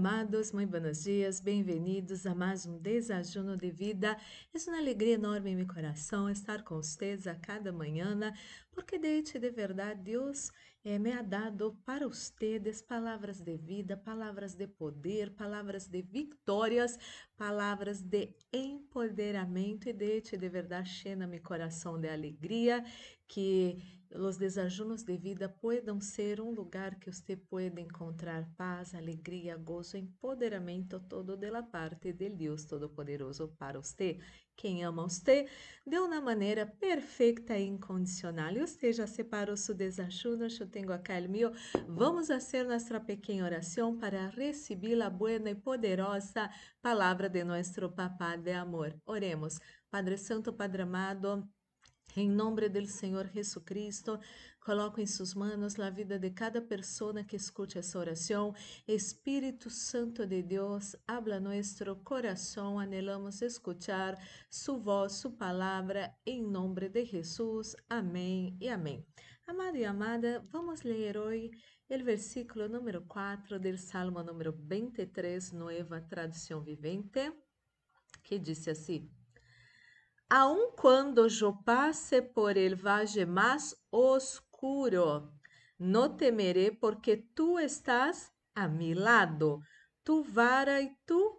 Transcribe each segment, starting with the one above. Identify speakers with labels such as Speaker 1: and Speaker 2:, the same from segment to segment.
Speaker 1: Amados, muito buenos dias, bem-vindos a mais um Desajuno de Vida. É uma alegria enorme em meu coração estar com vocês a cada manhã, porque de de verdade Deus eh, me ha dado para vocês palavras de vida, palavras de poder, palavras de vitórias, palavras de empoderamento e de de verdade cheia meu coração de alegria que os desajunos de vida puedan ser um lugar que você pueda encontrar paz, alegria, gozo, empoderamento todo de la parte de Deus Todo-Poderoso para você. Quem ama você de uma maneira perfeita e incondicional. E você já separou seu desajuno, eu tenho acá o meu. Vamos fazer nossa pequena oração para receber a boa e poderosa palavra de nosso Papá de amor. Oremos. Padre Santo, Padre amado, em nome do Senhor Jesus Cristo, coloco em suas mãos a vida de cada pessoa que escute essa oração. Espírito Santo de Deus, habla nosso coração, anelamos escuchar sua voz, sua palavra, em nome de Jesus. Amém e amém. Amado e amada, vamos ler hoje o versículo número 4 do Salmo número 23, Nova Tradução Vivente, que diz assim: aun quando eu passe por el valle mais oscuro, não temeré porque tu estás a mi lado, tu vara e tu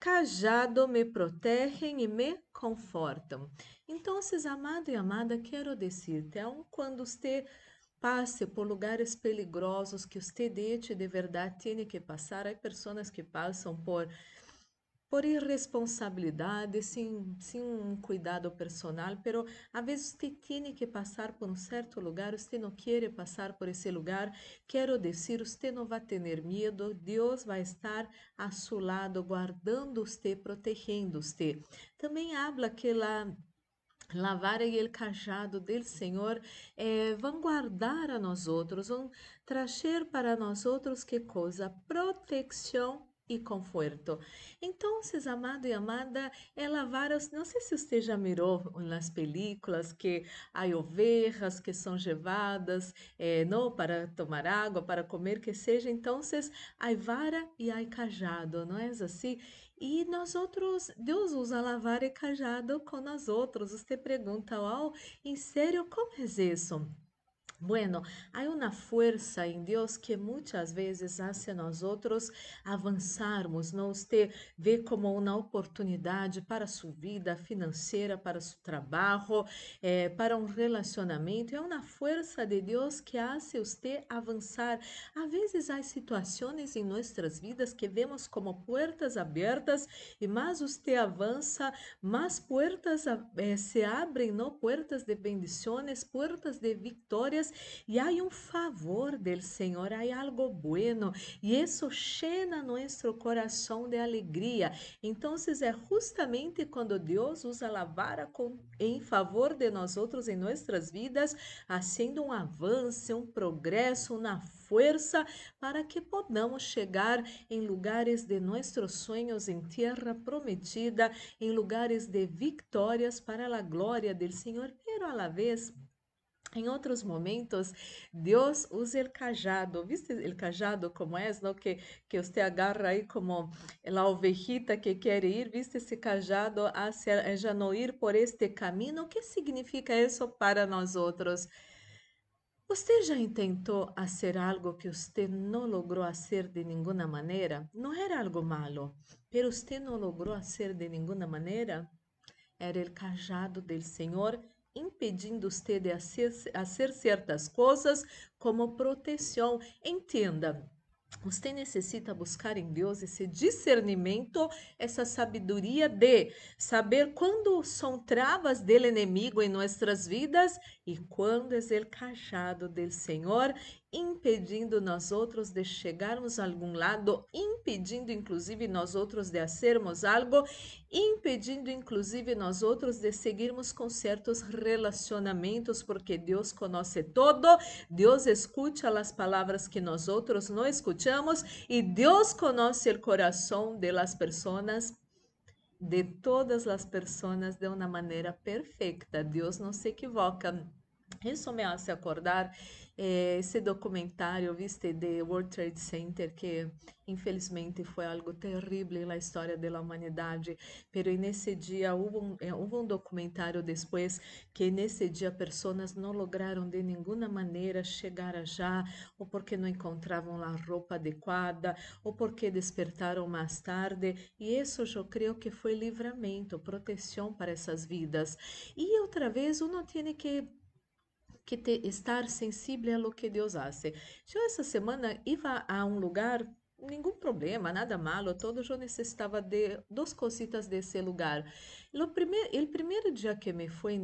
Speaker 1: cajado me protegem e me confortam. Então, amado e amada, quero dizer-te, aun quando você passe por lugares peligrosos que você de verdade tem que passar, há pessoas que passam por por irresponsabilidade, sem, um cuidado personal, pero a vezes você tem que passar por um certo lugar, você não quer passar por esse lugar, quero dizer, você não vai ter medo, Deus vai estar a seu lado, guardando você, protegendo você. Também habla que la la vara e o cajado do Senhor eh, vão guardar a nós outros, vão trazer para nós outros que coisa? Proteção e conforto. Então, amado e amada, ela várias, não sei se você já mirou nas películas que há ovelhas que são levadas, eh, não para tomar água, para comer, que seja. Então, há vara e há cajado, não é assim? E nós outros, Deus usa lavar e cajado com nós outros. Você pergunta, oh, em sério, como é isso? Bueno, há uma força em Deus que muitas vezes hace nós outros avançarmos, nos te vê como uma oportunidade para sua vida financeira, para seu trabalho, eh, para um relacionamento. É uma força de Deus que hace você avançar. Às vezes há situações em nossas vidas que vemos como portas abertas e mais você avança, mais portas eh, se abrem, não? Portas de bendições, portas de vitórias e há um favor del Senhor, há algo bueno, e isso llena nosso coração de alegria. Então, é justamente quando Deus usa a vara com, em favor de nós outros em nossas vidas, fazendo um avanço, um progresso, uma força para que podamos chegar em lugares de nossos sonhos em terra prometida, em lugares de vitórias para a glória do Senhor, pero a la vez em outros momentos, Deus usa o cajado. ¿Viste o cajado como é? ¿no? Que, que você agarra aí como a ovejita que quer ir. ¿Viste esse cajado hacia já não ir por este caminho? O que significa isso para nós outros? Você já tentou fazer algo que você não logrou fazer de nenhuma maneira? Não era algo malo, mas você não logrou fazer de nenhuma maneira? Era o cajado do Senhor impedindo você de fazer certas coisas como proteção. Entenda, você necessita buscar em Deus esse discernimento, essa sabedoria de saber quando são travas dele inimigo em nossas vidas e quando é o cajado do Senhor impedindo nós outros de chegarmos a algum lado, impedindo inclusive nós outros de fazermos algo, impedindo inclusive nós outros de seguirmos com certos relacionamentos, porque Deus conhece todo, Deus escuta as palavras que nós outros não escutamos e Deus conhece o coração de las pessoas de todas as pessoas de uma maneira perfeita. Deus não se equivoca. Isso me hace acordar eh, esse documentário, viste, de World Trade Center, que infelizmente foi algo terrível na história da humanidade. Pero nesse dia houve um, eh, um documentário depois que nesse dia pessoas não lograram de nenhuma maneira chegar já, ou porque não encontravam a roupa adequada, ou porque despertaram mais tarde. E isso eu creio que foi livramento, proteção para essas vidas. E outra vez, uno tem que que te, estar sensível a lo que Deus hace. Eu essa semana ia a um lugar nenhum problema, nada malo, todo eu necessitava de duas cositas desse lugar. O primeiro, o primeiro dia que me fui,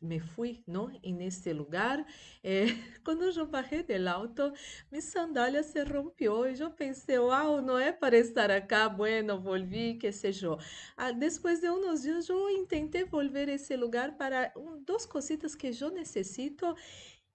Speaker 1: me fui, não, nesse lugar, eh, quando eu bajei do auto, minha sandália se rompeu e eu pensei, uau, não é para estar aqui, bueno, volvi, que seja. Ah, depois de uns dias, eu tentei volver esse lugar para um, duas cositas que eu necessito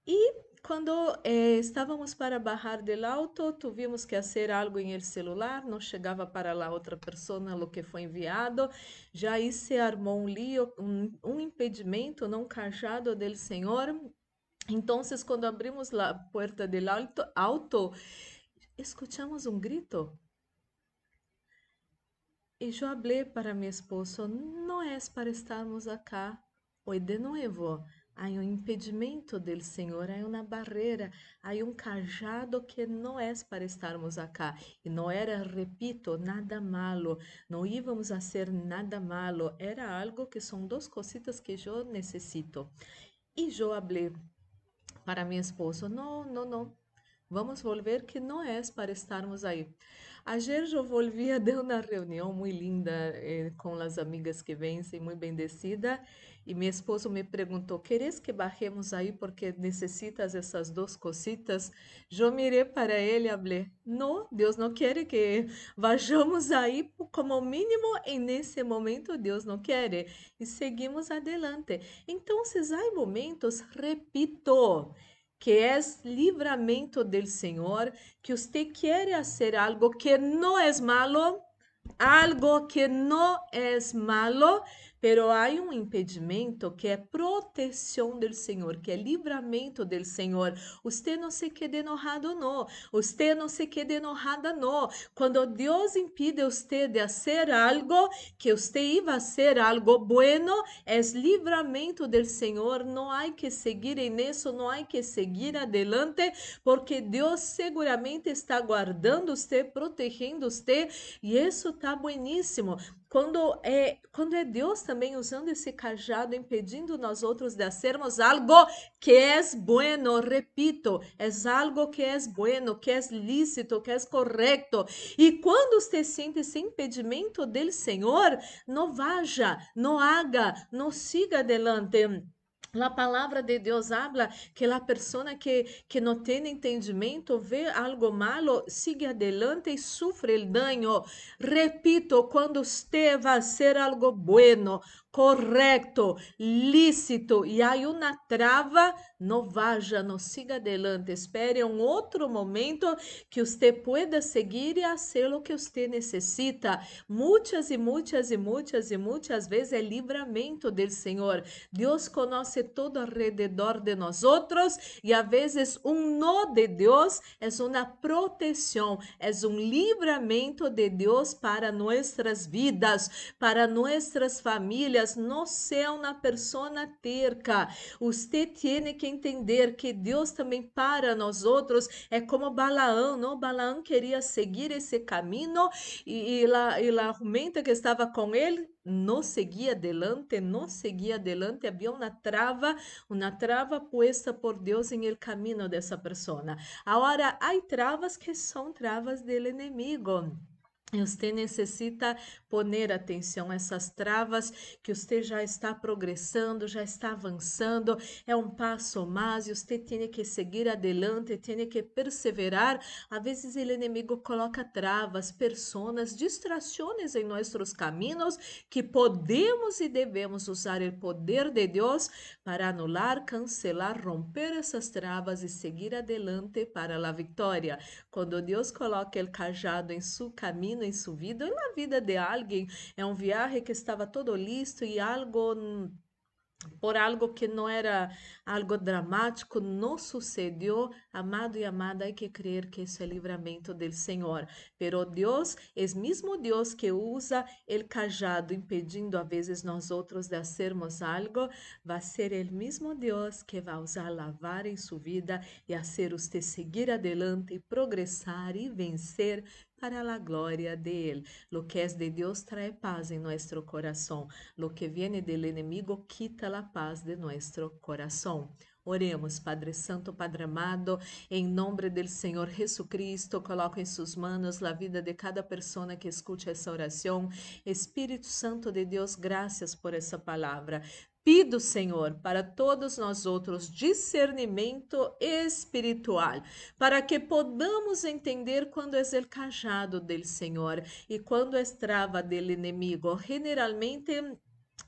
Speaker 1: e quando eh, estávamos para bajar del auto, tuvimos que fazer algo em el celular, não chegava para a outra pessoa o que foi enviado. Já aí se armou um lío, um, um impedimento, não cajado del Senhor. Então, quando abrimos a porta del auto, auto, escutamos um grito. E eu falei para meu esposo: não é para estarmos acá hoje de novo há um impedimento del Senhor, há uma barreira, há um cajado que não é para estarmos acá. E não era, repito, nada malo, não íamos a ser nada malo, era algo que são duas cositas que eu necessito. E eu falei para meu esposo: não, não, não, vamos volver que não é para estarmos aí. Ayer eu volvia de uma reunião muito linda eh, com as amigas que vencem, muito bendecida, e meu esposo me perguntou: ¿Queres que bajemos aí porque necessitas essas duas cositas? Eu mirei para ele e falei: Não, Deus não quer que vayamos aí como mínimo e nesse momento Deus não quer. E seguimos adelante. Então, há momentos, repito, que é livramento do Senhor, que você quer fazer algo que não é malo, algo que não é malo, pero há um impedimento que é proteção do Senhor, que é livramento do Senhor. Você não se quede enojado, não. Você não se quede enojada, não. Quando Deus impide você de fazer algo, que você iba a ser algo bueno, é livramento do Senhor. Não há que seguir em isso, não há que seguir adelante, porque Deus seguramente está guardando você, protegendo você, e isso está bueníssimo. Quando é, quando é Deus também usando esse cajado, impedindo nós outros de sermos algo que é bueno, repito, é algo que é bueno, que é lícito, que é correto. E quando você sente esse impedimento do Senhor, não vaja, não haga, não siga adelante. A palavra de Deus habla que a pessoa que, que não tem entendimento vê algo malo, sigue adelante e sofre o dano. Repito, quando você vai ser algo bueno, correto, lícito e há uma trava, não vaja, não siga adelante. Espere um outro momento que você pueda seguir e fazer o que você necessita. Muitas e muitas e muitas e muitas vezes é livramento do Senhor. Deus conhece todo alrededor de nós outros e às vezes um no de Deus é uma proteção, é um livramento de Deus para nossas vidas, para nossas famílias no sea una persona terca. Usted tiene que entender que Deus também para nós outros é como Balaão, não? Balaão queria seguir esse caminho e, e, la, e la jumenta que estava com ele não seguia adelante, não seguia adelante, havia uma trava, uma trava puesta por Deus em el caminho dessa pessoa. Agora, há travas que são travas do inimigo. Você necessita poner atenção a essas travas que você já está progressando, já está avançando, é um passo mais e você tem que seguir adelante, tem que perseverar. Às vezes o inimigo coloca travas, personas, distrações em nossos caminhos que podemos e devemos usar o poder de Deus para anular, cancelar, romper essas travas e seguir adelante para a vitória. Quando Deus coloca o cajado em seu caminho, em sua vida, na vida de alguém. É um viagem que estava todo listo e algo por algo que não era algo dramático, não sucedeu, amado e amada, hay que creer que isso é livramento do Senhor. Pero Deus é mesmo Deus que usa o cajado, impedindo a vezes nós outros de hacermos algo, vai ser o mesmo Deus que vai usar lavar em sua vida e fazer você seguir adelante e progressar e vencer para a glória de. Lo que es de Dios trae paz en nuestro corazón. Lo que viene del enemigo quita la paz de nuestro corazón. Oremos, Padre Santo, Padre amado, em nome do Senhor Jesucristo, coloco em suas manos a vida de cada pessoa que escute essa oração. Espírito Santo de Deus, graças por essa palavra. Pido, Senhor, para todos nós outros discernimento espiritual, para que podamos entender quando é o cajado do Senhor e quando é trava do inimigo. Generalmente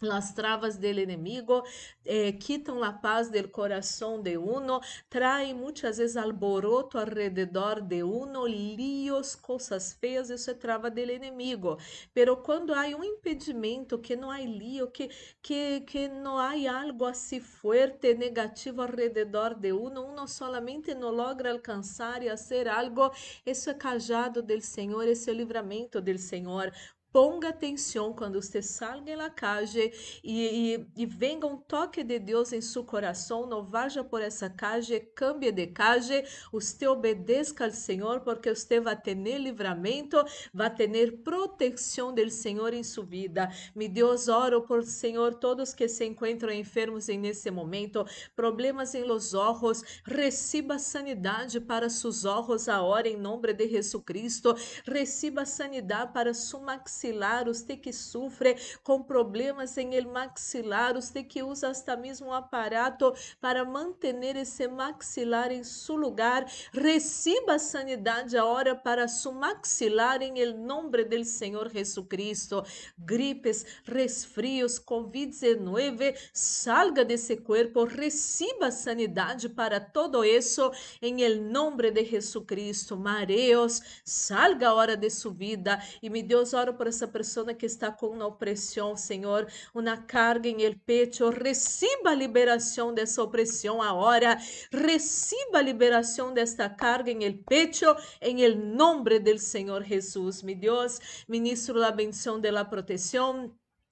Speaker 1: Las travas del enemigo eh, quitam a paz del coração de uno, traem muitas vezes alboroto alrededor de uno, líos, coisas feias, isso é trava del enemigo. Pero quando há um impedimento, que não há lío, que, que, que não há algo assim forte, negativo alrededor de uno, uno solamente não logra alcançar e fazer algo, isso é cajado del Senhor, esse é o livramento del Senhor. Ponga atenção quando você salga na calle e, e, e, venga um toque de Deus em seu coração. Não vaja por essa calle, cambie de calle. Você obedeça ao Senhor, porque você vai ter livramento, vai ter proteção do Senhor em sua vida. Me Deus, oro por Senhor, todos que se encontram enfermos em nesse momento, problemas em los ojos, receba sanidade para seus ojos agora, em nome de Jesus Cristo. Receba sanidade para sua maxilar, você que sofre com problemas em el maxilar, você que usa hasta mesmo um aparato para manter esse maxilar em seu lugar, receba a sanidade agora para su maxilar em el nome del Senhor Jesucristo. Gripes, resfrios, COVID-19, salga desse corpo, receba sanidade para todo isso em el nome de Jesucristo. Mareos, salga a hora de sua vida e me Deus ora por essa pessoa que está com uma opressão, Senhor, uma carga em el pecho, receba a liberação dessa opressão agora, receba a liberação desta carga em el pecho, em el nome del Senhor Jesus. Mi Deus, ministro a bendição de la proteção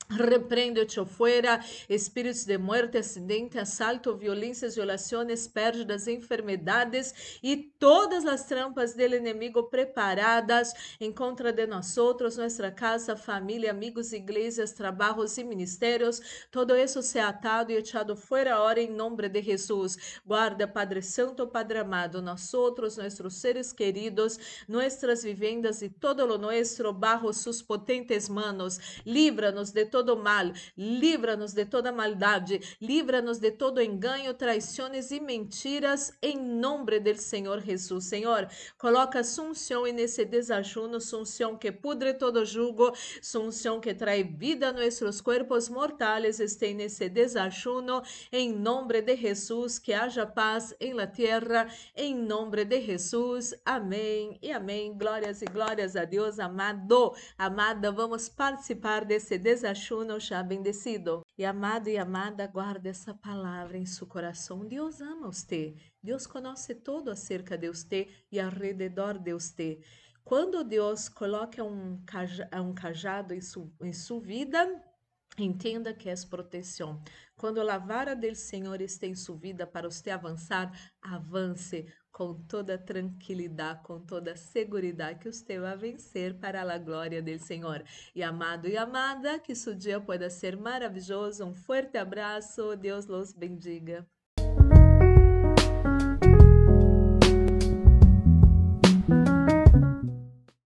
Speaker 1: Repreendo te fuera espíritos de muerte, acidente, asalto, violências, violações, pérdidas, enfermedades e todas as trampas do inimigo preparadas em contra de nós outros, nossa casa, família, amigos, igrejas, trabalhos e ministérios. Todo isso se atado e echado fora agora em nome de Jesus. Guarda, Padre Santo, Padre amado, nós outros, nossos seres queridos, nossas vivendas e todo lo nuestro bajo sus potentes manos. Livra-nos de todo mal, livra-nos de toda maldade, livra-nos de todo engano, traições e mentiras, em nome do Senhor Jesus. Senhor, coloca sunção nesse desajuno, sunção que pudre todo jugo, sunção que traz vida a nossos corpos mortais, este nesse desajuno, em nome de Jesus, que haja paz em la terra, em nome de Jesus. Amém e amém. Glórias e glórias a Deus, amado, amada, vamos participar desse desajuno Já bendecido. E amado e amada, guarda essa palavra em seu coração. Deus ama você. Deus conhece todo acerca de você e ao redor de você. Quando Deus coloca um, um cajado em, su, em sua vida, Entenda que é proteção. Quando a vara do Senhor está em sua vida para você avançar, avance com toda tranquilidade, com toda segurança que você vai vencer para a glória do Senhor. E amado e amada, que seu dia possa ser maravilhoso. Um forte abraço. Deus los bendiga.